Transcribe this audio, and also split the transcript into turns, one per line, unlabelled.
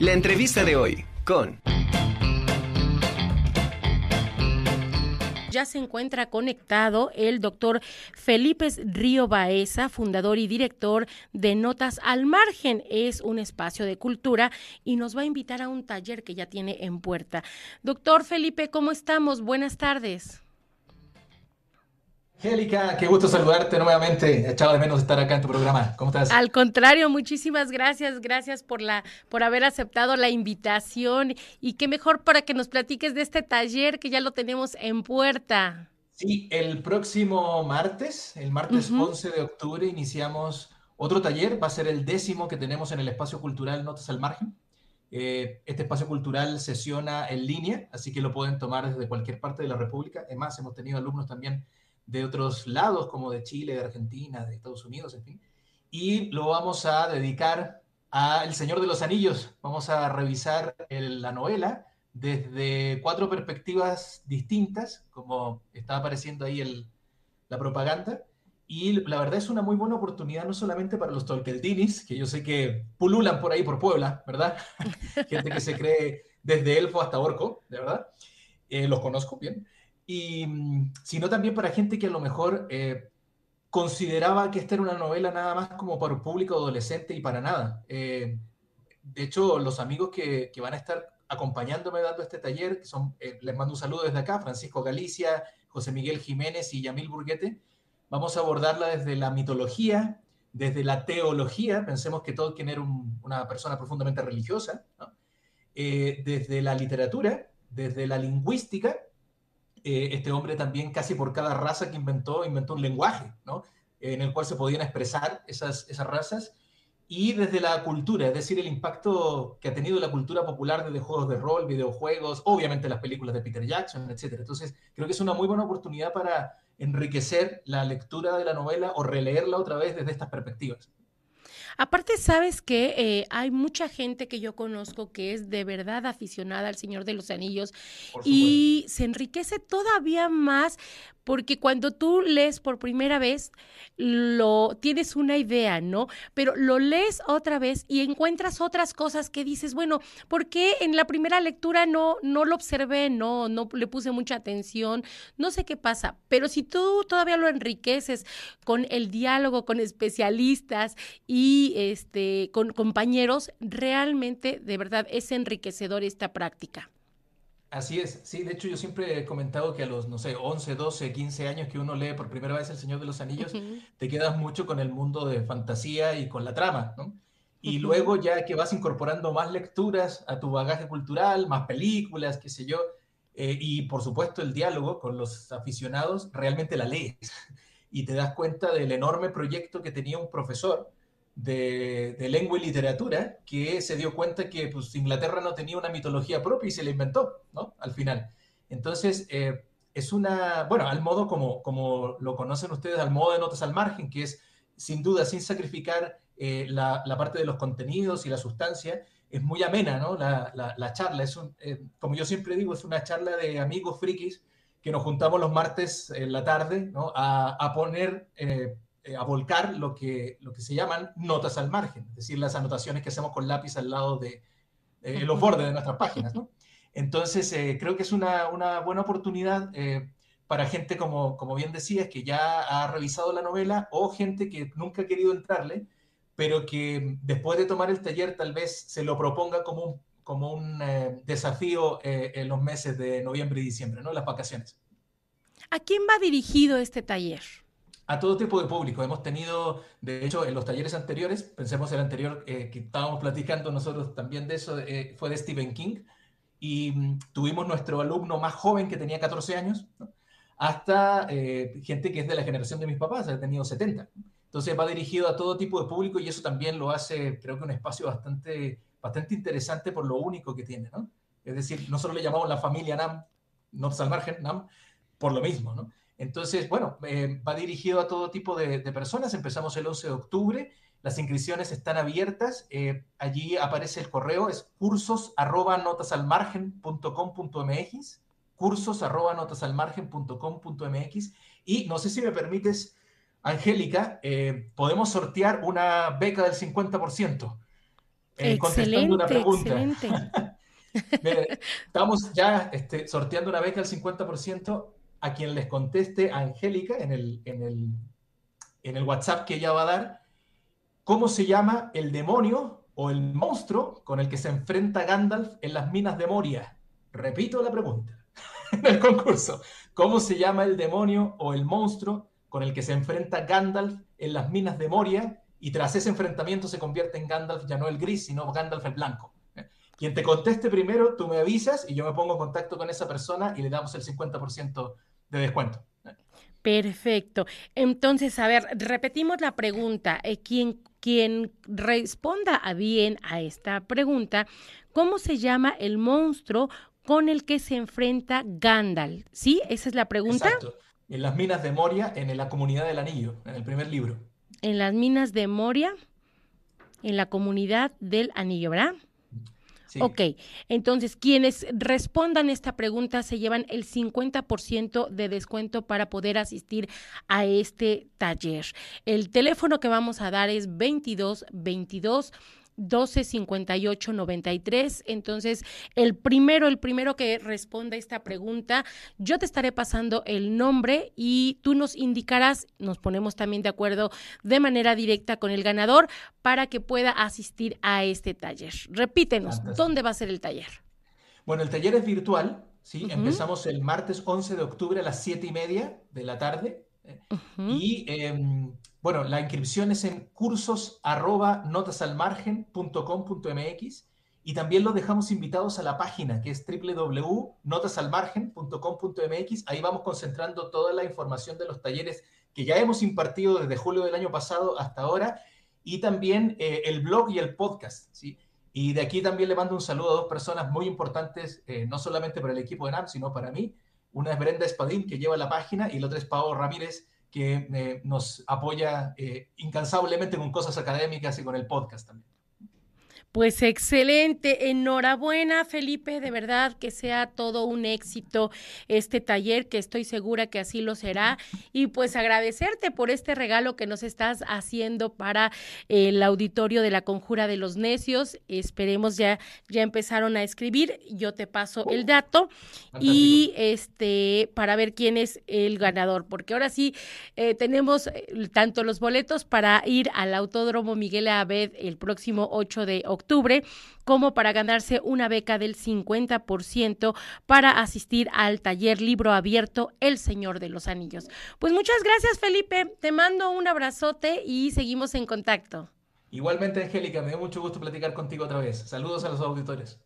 La entrevista de hoy con...
Ya se encuentra conectado el doctor Felipe Río Baeza, fundador y director de Notas al Margen. Es un espacio de cultura y nos va a invitar a un taller que ya tiene en puerta. Doctor Felipe, ¿cómo estamos? Buenas tardes.
Angélica, qué gusto saludarte nuevamente. Echado de menos estar acá en tu programa. ¿Cómo estás?
Al contrario, muchísimas gracias. Gracias por la por haber aceptado la invitación y qué mejor para que nos platiques de este taller que ya lo tenemos en puerta.
Sí, el próximo martes, el martes 11 de octubre, iniciamos otro taller. Va a ser el décimo que tenemos en el espacio cultural Notas al Margen. Eh, este espacio cultural sesiona en línea, así que lo pueden tomar desde cualquier parte de la República. Además, hemos tenido alumnos también de otros lados, como de Chile, de Argentina, de Estados Unidos, en fin. Y lo vamos a dedicar a El Señor de los Anillos. Vamos a revisar la novela desde cuatro perspectivas distintas, como está apareciendo ahí el, la propaganda. Y la verdad es una muy buena oportunidad, no solamente para los Tolkieninis, que yo sé que pululan por ahí por Puebla, ¿verdad? Gente que se cree desde elfo hasta orco, de verdad. Eh, los conozco bien y, mm, sino también para gente que a lo mejor eh, consideraba que esta era una novela nada más como para un público adolescente y para nada. Eh, de hecho, los amigos que, que, van a estar acompañándome dando este taller, que son, eh, les mando un saludo desde acá, Francisco Galicia, José Miguel Jiménez y Yamil Burguete, vamos a abordarla desde la mitología, desde la teología, pensemos que todo quien era una persona profundamente religiosa, desde la literatura, desde la lingüística, eh, este hombre también casi por cada raza que inventó, inventó un lenguaje, ¿no? En el cual se podían expresar esas, esas razas. Y desde la cultura, es decir, el impacto que ha tenido la cultura popular desde juegos de rol, videojuegos, obviamente las películas de Peter Jackson, etc. Entonces, creo que es una muy buena oportunidad para enriquecer la lectura de la novela o releerla otra vez desde estas perspectivas.
Aparte, sabes que eh, hay mucha gente que yo conozco que es de verdad aficionada al Señor de los Anillos y se enriquece todavía más porque cuando tú lees por primera vez, lo tienes una idea, ¿no? Pero lo lees otra vez y encuentras otras cosas que dices, bueno, ¿por qué en la primera lectura no, no lo observé, no, no le puse mucha atención? No sé qué pasa, pero si tú todavía lo enriqueces con el diálogo con especialistas y este con compañeros, realmente, de verdad, es enriquecedor esta práctica.
Así es, sí, de hecho yo siempre he comentado que a los, no sé, 11, 12, 15 años que uno lee por primera vez El Señor de los Anillos, te quedas mucho con el mundo de fantasía y con la trama, ¿no? Y luego ya que vas incorporando más lecturas a tu bagaje cultural, más películas, qué sé yo, eh, y por supuesto el diálogo con los aficionados, realmente la lees y te das cuenta del enorme proyecto que tenía un profesor de, lengua y literatura que se dio cuenta que pues, Inglaterra no tenía una mitología propia y se la inventó, ¿no? Al final. Entonces, eh, es una, bueno, al modo como, como lo conocen ustedes, al modo de notas al margen, que es sin duda, sin sacrificar eh, la, parte de los contenidos y la sustancia, es muy amena, ¿no? La, la, charla, es un, eh, como yo siempre digo, es una charla de amigos frikis que nos juntamos los martes en la tarde, ¿no? A, a poner eh, a volcar lo que, lo que se llaman notas al margen, es decir, las anotaciones que hacemos con lápiz al lado de los bordes de nuestras páginas. ¿no? Entonces, eh, creo que es una, una buena oportunidad eh, para gente, como, como bien decías, que ya ha revisado la novela o gente que nunca ha querido entrarle, pero que después de tomar el taller tal vez se lo proponga como un, como un desafío en los meses de noviembre y diciembre, ¿no? las vacaciones.
¿A quién va dirigido este taller?
A todo tipo de público. Hemos tenido, de hecho, en los talleres anteriores, pensemos el anterior eh, que estábamos platicando nosotros también de eso, eh, fue de Stephen King, y mm, tuvimos nuestro alumno más joven que tenía 14 años, hasta eh, gente que es de la generación de mis papás, ha tenido 70. Entonces va dirigido a todo tipo de público y eso también lo hace, creo que un espacio bastante, bastante interesante por lo único que tiene, ¿no? Es decir, nosotros le llamamos la familia NAM, no al margen, NAM, por lo mismo, ¿no? Entonces, bueno, eh, va dirigido a todo tipo de, personas. Empezamos el 11 de octubre. Las inscripciones están abiertas. Eh, allí aparece el correo, es cursos arroba notasalmargen.com.mx, cursos arroba notasalmargen.com.mx. Y no sé si me permites, Angélica, eh, podemos sortear una beca del 50%. eh, contestando una pregunta. estamos ya este, sorteando una beca al 50% a quien les conteste Angélica en el, en, el, en el WhatsApp que ella va a dar. ¿Cómo se llama el demonio o el monstruo con el que se enfrenta Gandalf en las minas de Moria? Repito la pregunta en el concurso. ¿Cómo se llama el demonio o el monstruo con el que se enfrenta Gandalf en las minas de Moria? Y tras ese enfrentamiento se convierte en Gandalf ya no el gris, sino Gandalf el blanco. Quien te conteste primero, tú me avisas y yo me pongo en contacto con esa persona y le damos el 50% de descuento.
Perfecto. Entonces, a ver, repetimos la pregunta. Eh, quien, quien responda a bien a esta pregunta, ¿cómo se llama el monstruo con el que se enfrenta Gandalf? ¿Sí? Esa es la pregunta.
Exacto. En las minas de Moria, en la comunidad del anillo, en el primer libro.
En las minas de Moria, en la comunidad del anillo, ¿verdad? Ok, entonces quienes respondan esta pregunta se llevan el 50% de descuento para poder asistir a este taller. El teléfono que vamos a dar es 22 22 12 58 93. Entonces, el primero, el primero que responda esta pregunta, yo te estaré pasando el nombre y tú nos indicarás, nos ponemos también de acuerdo de manera directa con el ganador para que pueda asistir a este taller. Repítenos, ¿dónde va a ser el taller?
Bueno, el taller es virtual, ¿sí? Empezamos el martes 11 de octubre a las 7 y media de la tarde. Y em, bueno, la inscripción es en cursos notasalmargen.com.mx y también los dejamos invitados a la página que es www.notasalmargen.com.mx. Ahí vamos concentrando toda la información de los talleres que ya hemos impartido desde julio del año pasado hasta ahora y también eh, el blog y el podcast. ¿sí? Y de aquí también le mando un saludo a dos personas muy importantes, eh, no solamente para el equipo de NAM, sino para mí. Una es Brenda Espadín, que lleva la página, y la otra es Pau Ramírez, que eh, nos apoya eh, incansablemente con cosas académicas y con el podcast también.
Pues excelente, enhorabuena Felipe, de verdad que sea todo un éxito este taller, que estoy segura que así lo será. Y pues agradecerte por este regalo que nos estás haciendo para el auditorio de la Conjura de los Necios. Esperemos ya, ya empezaron a escribir, yo te paso el dato. Y este para ver quién es el ganador, porque ahora sí eh, tenemos eh, tanto los boletos para ir al Autódromo Miguel Abed el próximo 8 de octubre octubre como para ganarse una beca del 50% para asistir al taller libro abierto El Señor de los Anillos. Pues muchas gracias Felipe, te mando un abrazote y seguimos en contacto.
Igualmente Angélica, me dio mucho gusto platicar contigo otra vez. Saludos a los auditores.